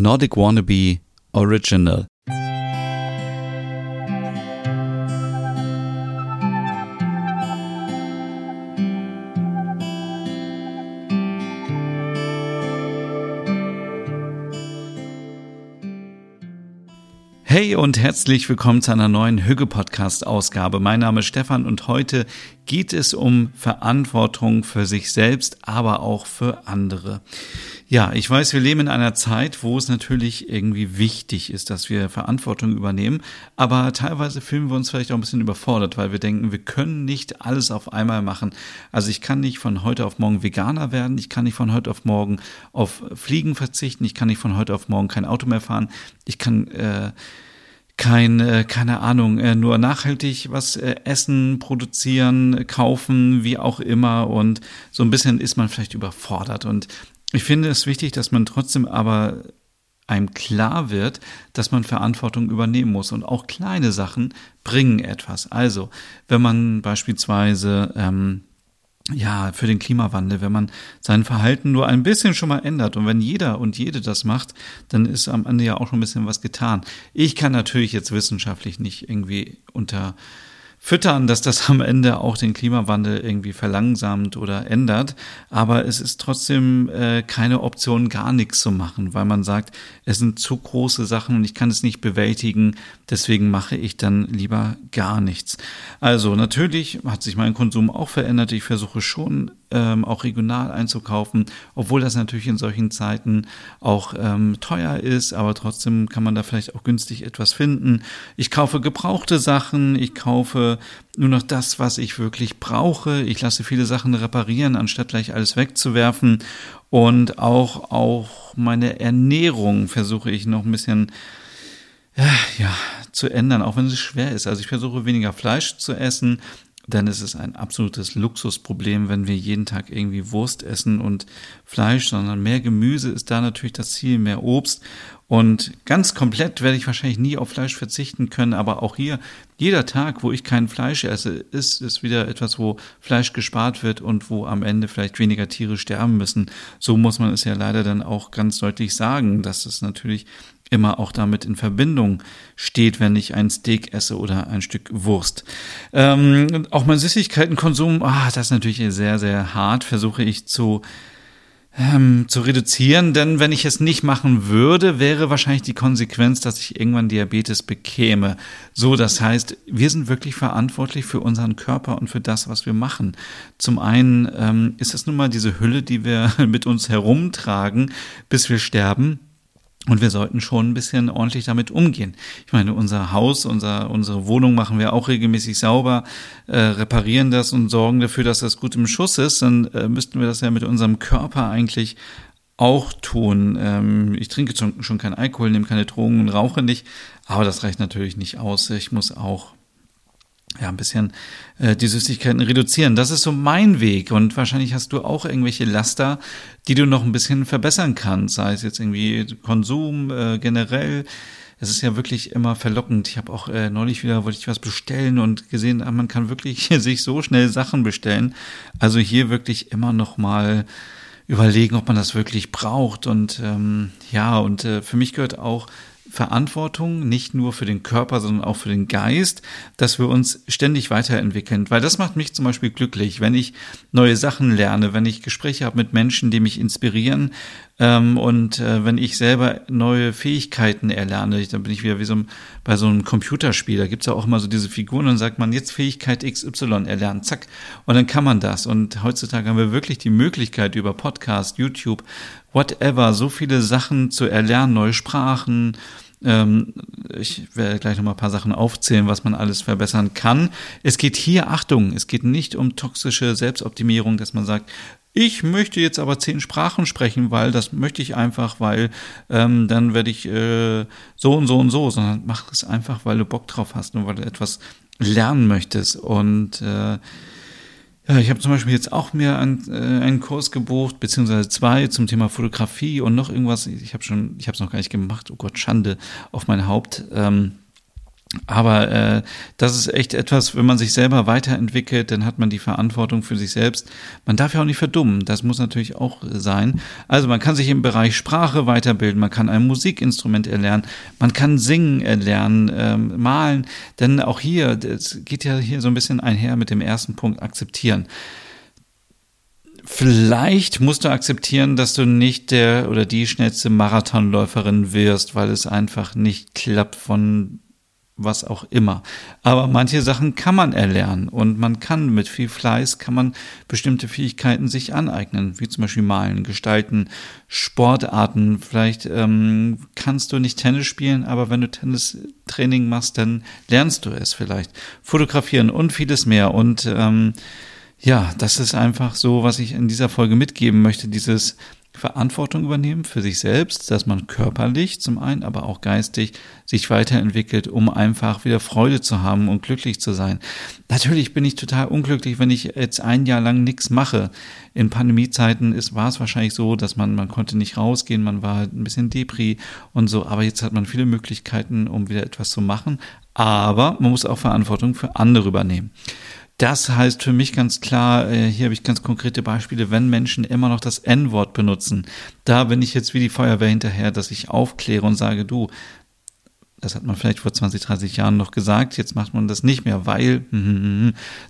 Nordic Wannabe Original. Hey und herzlich willkommen zu einer neuen Hügge Podcast Ausgabe. Mein Name ist Stefan und heute geht es um Verantwortung für sich selbst, aber auch für andere. Ja, ich weiß, wir leben in einer Zeit, wo es natürlich irgendwie wichtig ist, dass wir Verantwortung übernehmen, aber teilweise fühlen wir uns vielleicht auch ein bisschen überfordert, weil wir denken, wir können nicht alles auf einmal machen. Also ich kann nicht von heute auf morgen Veganer werden, ich kann nicht von heute auf morgen auf Fliegen verzichten, ich kann nicht von heute auf morgen kein Auto mehr fahren, ich kann äh, kein, äh, keine Ahnung, äh, nur nachhaltig was äh, essen, produzieren, kaufen, wie auch immer. Und so ein bisschen ist man vielleicht überfordert. Und ich finde es wichtig, dass man trotzdem aber einem klar wird, dass man Verantwortung übernehmen muss. Und auch kleine Sachen bringen etwas. Also, wenn man beispielsweise ähm, ja, für den Klimawandel, wenn man sein Verhalten nur ein bisschen schon mal ändert und wenn jeder und jede das macht, dann ist am Ende ja auch schon ein bisschen was getan. Ich kann natürlich jetzt wissenschaftlich nicht irgendwie unter füttern, dass das am Ende auch den Klimawandel irgendwie verlangsamt oder ändert. Aber es ist trotzdem äh, keine Option, gar nichts zu machen, weil man sagt, es sind zu große Sachen und ich kann es nicht bewältigen. Deswegen mache ich dann lieber gar nichts. Also natürlich hat sich mein Konsum auch verändert. Ich versuche schon ähm, auch regional einzukaufen, obwohl das natürlich in solchen Zeiten auch ähm, teuer ist, aber trotzdem kann man da vielleicht auch günstig etwas finden. Ich kaufe gebrauchte Sachen, ich kaufe nur noch das, was ich wirklich brauche. Ich lasse viele Sachen reparieren, anstatt gleich alles wegzuwerfen. Und auch, auch meine Ernährung versuche ich noch ein bisschen ja, ja, zu ändern, auch wenn es schwer ist. Also ich versuche weniger Fleisch zu essen, dann ist es ein absolutes Luxusproblem, wenn wir jeden Tag irgendwie Wurst essen und Fleisch, sondern mehr Gemüse ist da natürlich das Ziel, mehr Obst. Und ganz komplett werde ich wahrscheinlich nie auf Fleisch verzichten können, aber auch hier, jeder Tag, wo ich kein Fleisch esse, ist, ist wieder etwas, wo Fleisch gespart wird und wo am Ende vielleicht weniger Tiere sterben müssen. So muss man es ja leider dann auch ganz deutlich sagen, dass es natürlich immer auch damit in Verbindung steht, wenn ich ein Steak esse oder ein Stück Wurst. Ähm, auch mein Süßigkeitenkonsum, ah, das ist natürlich sehr, sehr hart, versuche ich zu ähm, zu reduzieren, denn wenn ich es nicht machen würde, wäre wahrscheinlich die Konsequenz, dass ich irgendwann Diabetes bekäme. So, das heißt, wir sind wirklich verantwortlich für unseren Körper und für das, was wir machen. Zum einen ähm, ist es nun mal diese Hülle, die wir mit uns herumtragen, bis wir sterben. Und wir sollten schon ein bisschen ordentlich damit umgehen. Ich meine, unser Haus, unser, unsere Wohnung machen wir auch regelmäßig sauber, äh, reparieren das und sorgen dafür, dass das gut im Schuss ist. Dann äh, müssten wir das ja mit unserem Körper eigentlich auch tun. Ähm, ich trinke schon keinen Alkohol, nehme keine Drogen und rauche nicht, aber das reicht natürlich nicht aus. Ich muss auch ja, ein bisschen äh, die Süßigkeiten reduzieren. Das ist so mein Weg. Und wahrscheinlich hast du auch irgendwelche Laster, die du noch ein bisschen verbessern kannst. Sei es jetzt irgendwie Konsum äh, generell. Es ist ja wirklich immer verlockend. Ich habe auch äh, neulich wieder, wollte ich was bestellen und gesehen, ah, man kann wirklich sich so schnell Sachen bestellen. Also hier wirklich immer noch mal überlegen, ob man das wirklich braucht. Und ähm, ja, und äh, für mich gehört auch Verantwortung, nicht nur für den Körper, sondern auch für den Geist, dass wir uns ständig weiterentwickeln. Weil das macht mich zum Beispiel glücklich, wenn ich neue Sachen lerne, wenn ich Gespräche habe mit Menschen, die mich inspirieren und äh, wenn ich selber neue Fähigkeiten erlerne. Dann bin ich wieder wie so ein, bei so einem Computerspiel. Da gibt's ja auch immer so diese Figuren und dann sagt man jetzt Fähigkeit XY erlernen, zack. Und dann kann man das. Und heutzutage haben wir wirklich die Möglichkeit über Podcast, YouTube, whatever, so viele Sachen zu erlernen, neue Sprachen. Ähm, ich werde gleich nochmal ein paar Sachen aufzählen, was man alles verbessern kann. Es geht hier, Achtung, es geht nicht um toxische Selbstoptimierung, dass man sagt, ich möchte jetzt aber zehn Sprachen sprechen, weil das möchte ich einfach, weil ähm, dann werde ich äh, so und so und so, sondern mach es einfach, weil du Bock drauf hast und weil du etwas lernen möchtest. Und äh, ja, ich habe zum Beispiel jetzt auch mir einen, äh, einen Kurs gebucht, beziehungsweise zwei zum Thema Fotografie und noch irgendwas. Ich habe schon, ich habe es noch gar nicht gemacht. Oh Gott, Schande auf mein Haupt. Ähm, Aber äh, das ist echt etwas, wenn man sich selber weiterentwickelt, dann hat man die Verantwortung für sich selbst. Man darf ja auch nicht verdummen, das muss natürlich auch sein. Also man kann sich im Bereich Sprache weiterbilden, man kann ein Musikinstrument erlernen, man kann singen erlernen, ähm, malen. Denn auch hier, das geht ja hier so ein bisschen einher mit dem ersten Punkt, akzeptieren. Vielleicht musst du akzeptieren, dass du nicht der oder die schnellste Marathonläuferin wirst, weil es einfach nicht klappt von was auch immer. Aber manche Sachen kann man erlernen und man kann mit viel Fleiß kann man bestimmte Fähigkeiten sich aneignen, wie zum Beispiel Malen, Gestalten, Sportarten. Vielleicht ähm, kannst du nicht Tennis spielen, aber wenn du Tennistraining machst, dann lernst du es vielleicht. Fotografieren und vieles mehr. Und ähm, ja, das ist einfach so, was ich in dieser Folge mitgeben möchte, dieses Verantwortung übernehmen für sich selbst, dass man körperlich zum einen, aber auch geistig sich weiterentwickelt, um einfach wieder Freude zu haben und glücklich zu sein. Natürlich bin ich total unglücklich, wenn ich jetzt ein Jahr lang nichts mache. In Pandemiezeiten ist, war es wahrscheinlich so, dass man, man konnte nicht rausgehen, man war ein bisschen Depri und so, aber jetzt hat man viele Möglichkeiten, um wieder etwas zu machen. Aber man muss auch Verantwortung für andere übernehmen. Das heißt für mich ganz klar, äh, hier habe ich ganz konkrete Beispiele, wenn Menschen immer noch das N-Wort benutzen, da bin ich jetzt wie die Feuerwehr hinterher, dass ich aufkläre und sage, du, das hat man vielleicht vor 20, 30 Jahren noch gesagt, jetzt macht man das nicht mehr, weil,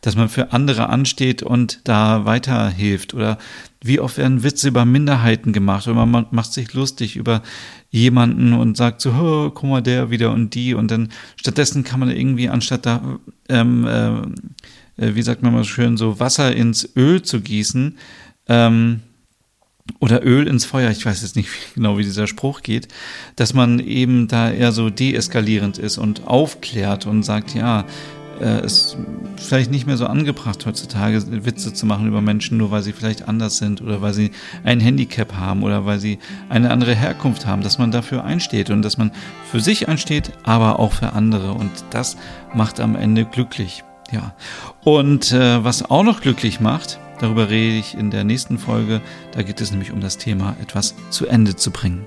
dass man für andere ansteht und da weiterhilft. Oder wie oft werden Witze über Minderheiten gemacht oder man macht sich lustig über jemanden und sagt so, oh, guck mal, der wieder und die und dann stattdessen kann man irgendwie, anstatt da ähm, äh, äh, wie sagt man mal schön, so Wasser ins Öl zu gießen, ähm, oder Öl ins Feuer, ich weiß jetzt nicht genau, wie dieser Spruch geht, dass man eben da eher so deeskalierend ist und aufklärt und sagt, ja, äh, es ist vielleicht nicht mehr so angebracht heutzutage Witze zu machen über Menschen, nur weil sie vielleicht anders sind oder weil sie ein Handicap haben oder weil sie eine andere Herkunft haben, dass man dafür einsteht und dass man für sich einsteht, aber auch für andere und das macht am Ende glücklich. Ja, und äh, was auch noch glücklich macht, darüber rede ich in der nächsten Folge, da geht es nämlich um das Thema, etwas zu Ende zu bringen.